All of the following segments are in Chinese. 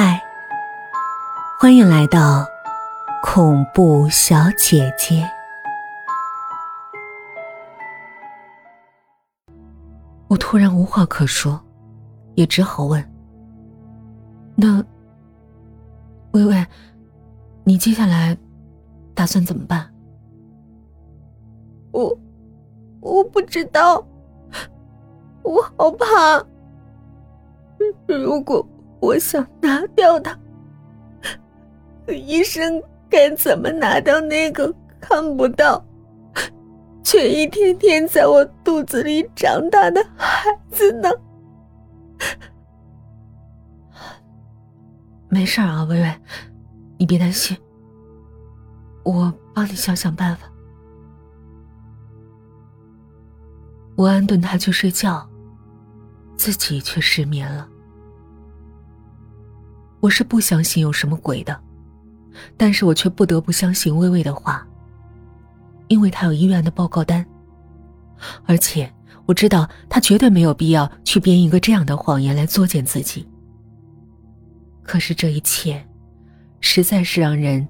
嗨，欢迎来到恐怖小姐姐。我突然无话可说，也只好问：“那，微微，你接下来打算怎么办？”我，我不知道，我好怕。如果我想拿掉它，医生该怎么拿掉那个看不到，却一天天在我肚子里长大的孩子呢？没事啊，微微，你别担心，我帮你想想办法。我安顿他去睡觉，自己却失眠了。我是不相信有什么鬼的，但是我却不得不相信微微的话，因为她有医院的报告单，而且我知道她绝对没有必要去编一个这样的谎言来作践自己。可是这一切，实在是让人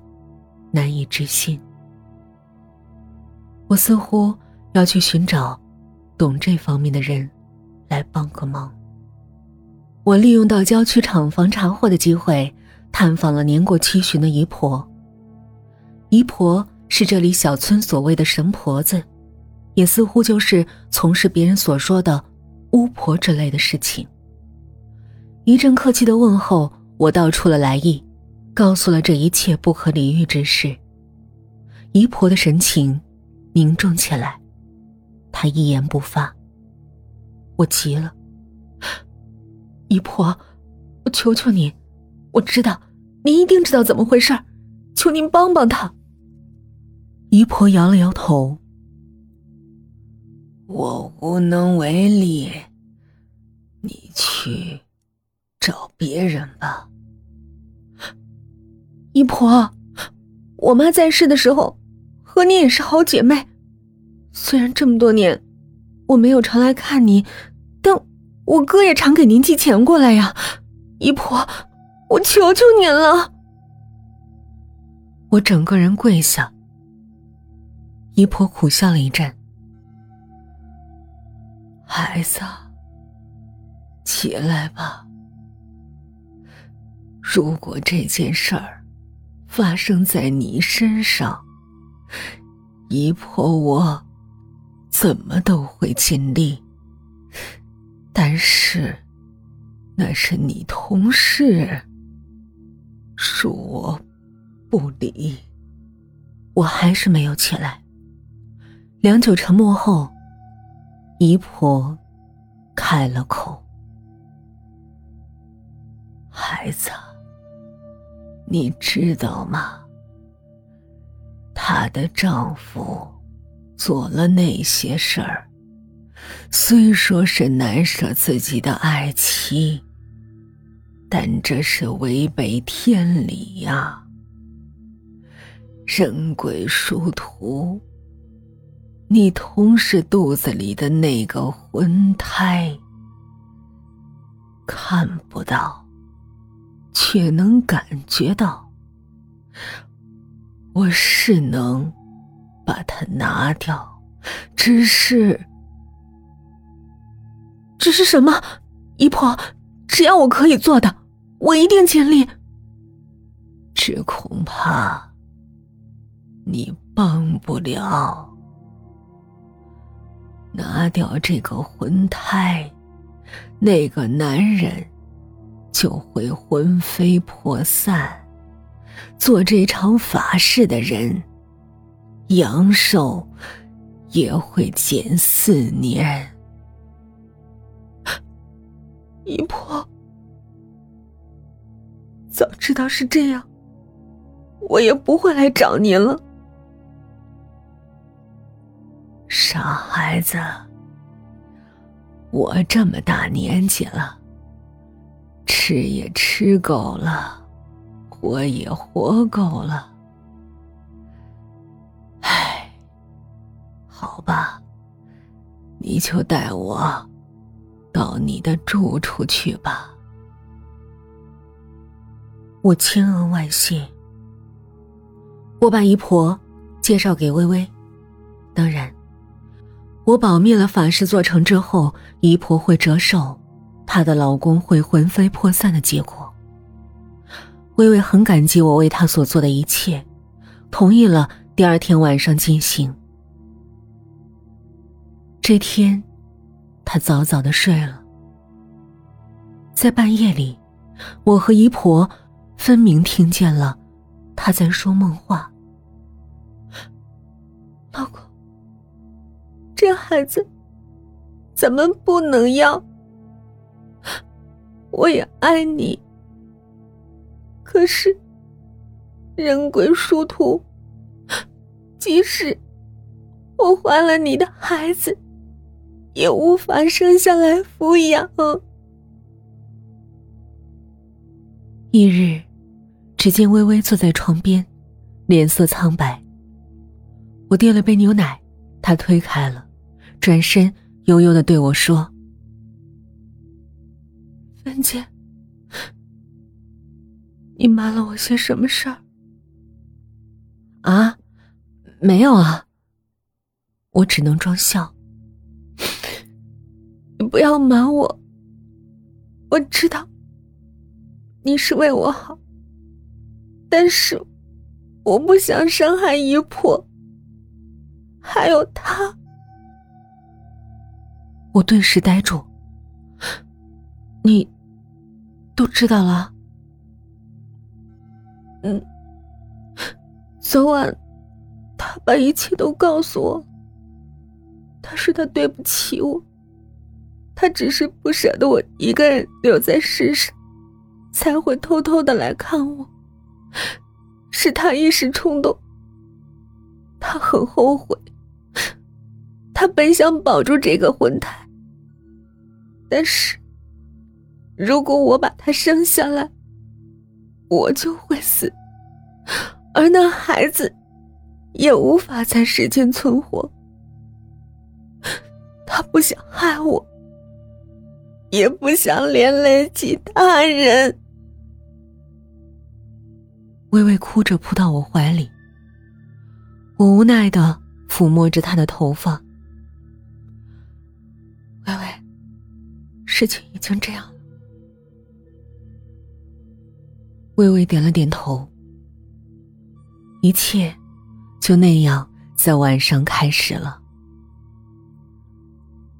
难以置信。我似乎要去寻找懂这方面的人，来帮个忙。我利用到郊区厂房查货的机会，探访了年过七旬的姨婆。姨婆是这里小村所谓的神婆子，也似乎就是从事别人所说的巫婆之类的事情。一阵客气的问候，我道出了来意，告诉了这一切不可理喻之事。姨婆的神情凝重起来，她一言不发。我急了。姨婆，我求求你，我知道您一定知道怎么回事求您帮帮他。姨婆摇了摇头，我无能为力，你去找别人吧。姨婆，我妈在世的时候和你也是好姐妹，虽然这么多年我没有常来看你。我哥也常给您寄钱过来呀，姨婆，我求求您了。我整个人跪下。姨婆苦笑了一阵，孩子，起来吧。如果这件事儿发生在你身上，姨婆我怎么都会尽力。但是，那是你同事，恕我不理。我还是没有起来。良久沉默后，姨婆开了口：“孩子，你知道吗？她的丈夫做了那些事儿。”虽说是难舍自己的爱妻，但这是违背天理呀！人鬼殊途，你同事肚子里的那个魂胎，看不到，却能感觉到。我是能把它拿掉，只是。只是什么，姨婆？只要我可以做的，我一定尽力。只恐怕你帮不了。拿掉这个魂胎，那个男人就会魂飞魄散。做这场法事的人，阳寿也会减四年。姨婆，早知道是这样，我也不会来找您了。傻孩子，我这么大年纪了，吃也吃够了，活也活够了。唉，好吧，你就带我。到你的住处去吧。我千恩万谢。我把姨婆介绍给微微，当然，我保密了法事做成之后，姨婆会折寿，她的老公会魂飞魄散的结果。微微很感激我为她所做的一切，同意了第二天晚上进行。这天，他早早的睡了。在半夜里，我和姨婆分明听见了他在说梦话。老公，这孩子咱们不能要。我也爱你，可是人鬼殊途，即使我怀了你的孩子，也无法生下来抚养。一日，只见微微坐在床边，脸色苍白。我递了杯牛奶，她推开了，转身悠悠的对我说：“芬姐，你瞒了我些什么事儿？”啊，没有啊。我只能装笑。你不要瞒我，我知道。你是为我好，但是我不想伤害姨婆，还有他。我顿时呆住。你都知道了？嗯，昨晚他把一切都告诉我。他说他对不起我，他只是不舍得我一个人留在世上。才会偷偷的来看我，是他一时冲动。他很后悔，他本想保住这个婚胎，但是如果我把他生下来，我就会死，而那孩子也无法在世间存活。他不想害我，也不想连累其他人。微微哭着扑到我怀里，我无奈的抚摸着她的头发。微微，事情已经这样了。微微点了点头，一切就那样在晚上开始了。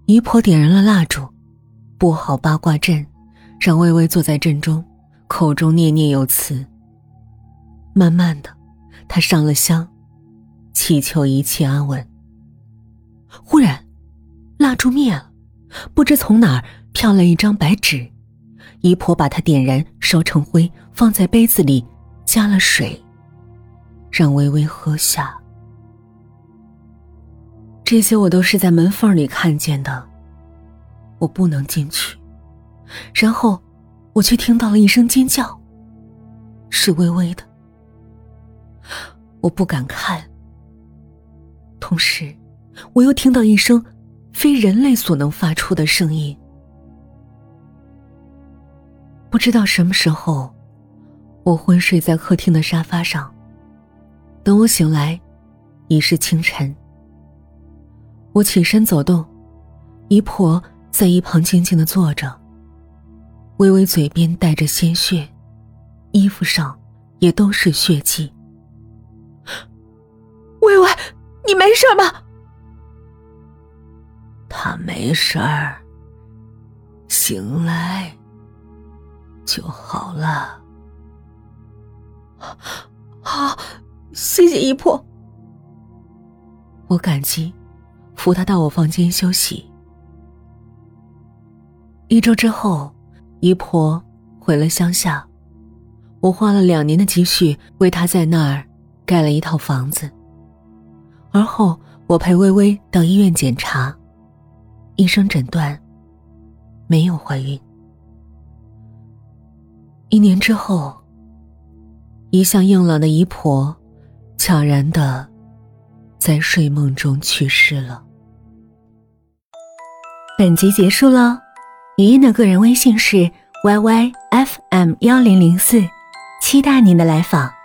姨婆点燃了蜡烛，布好八卦阵，让微微坐在阵中，口中念念有词。慢慢的，他上了香，祈求一切安稳。忽然，蜡烛灭了，不知从哪儿飘来一张白纸，姨婆把它点燃，烧成灰，放在杯子里，加了水，让微微喝下。这些我都是在门缝里看见的，我不能进去。然后，我却听到了一声尖叫，是微微的。我不敢看，同时，我又听到一声非人类所能发出的声音。不知道什么时候，我昏睡在客厅的沙发上。等我醒来，已是清晨。我起身走动，姨婆在一旁静静的坐着。微微嘴边带着鲜血，衣服上也都是血迹。微微，你没事吗？他没事儿，醒来就好了。好，谢谢姨婆。我感激，扶他到我房间休息。一周之后，姨婆回了乡下，我花了两年的积蓄为她在那儿盖了一套房子。而后，我陪微微到医院检查，医生诊断没有怀孕。一年之后，一向硬朗的姨婆悄然的在睡梦中去世了。本集结束了，语音的个人微信是 yyfm 幺零零四。期待您的来访。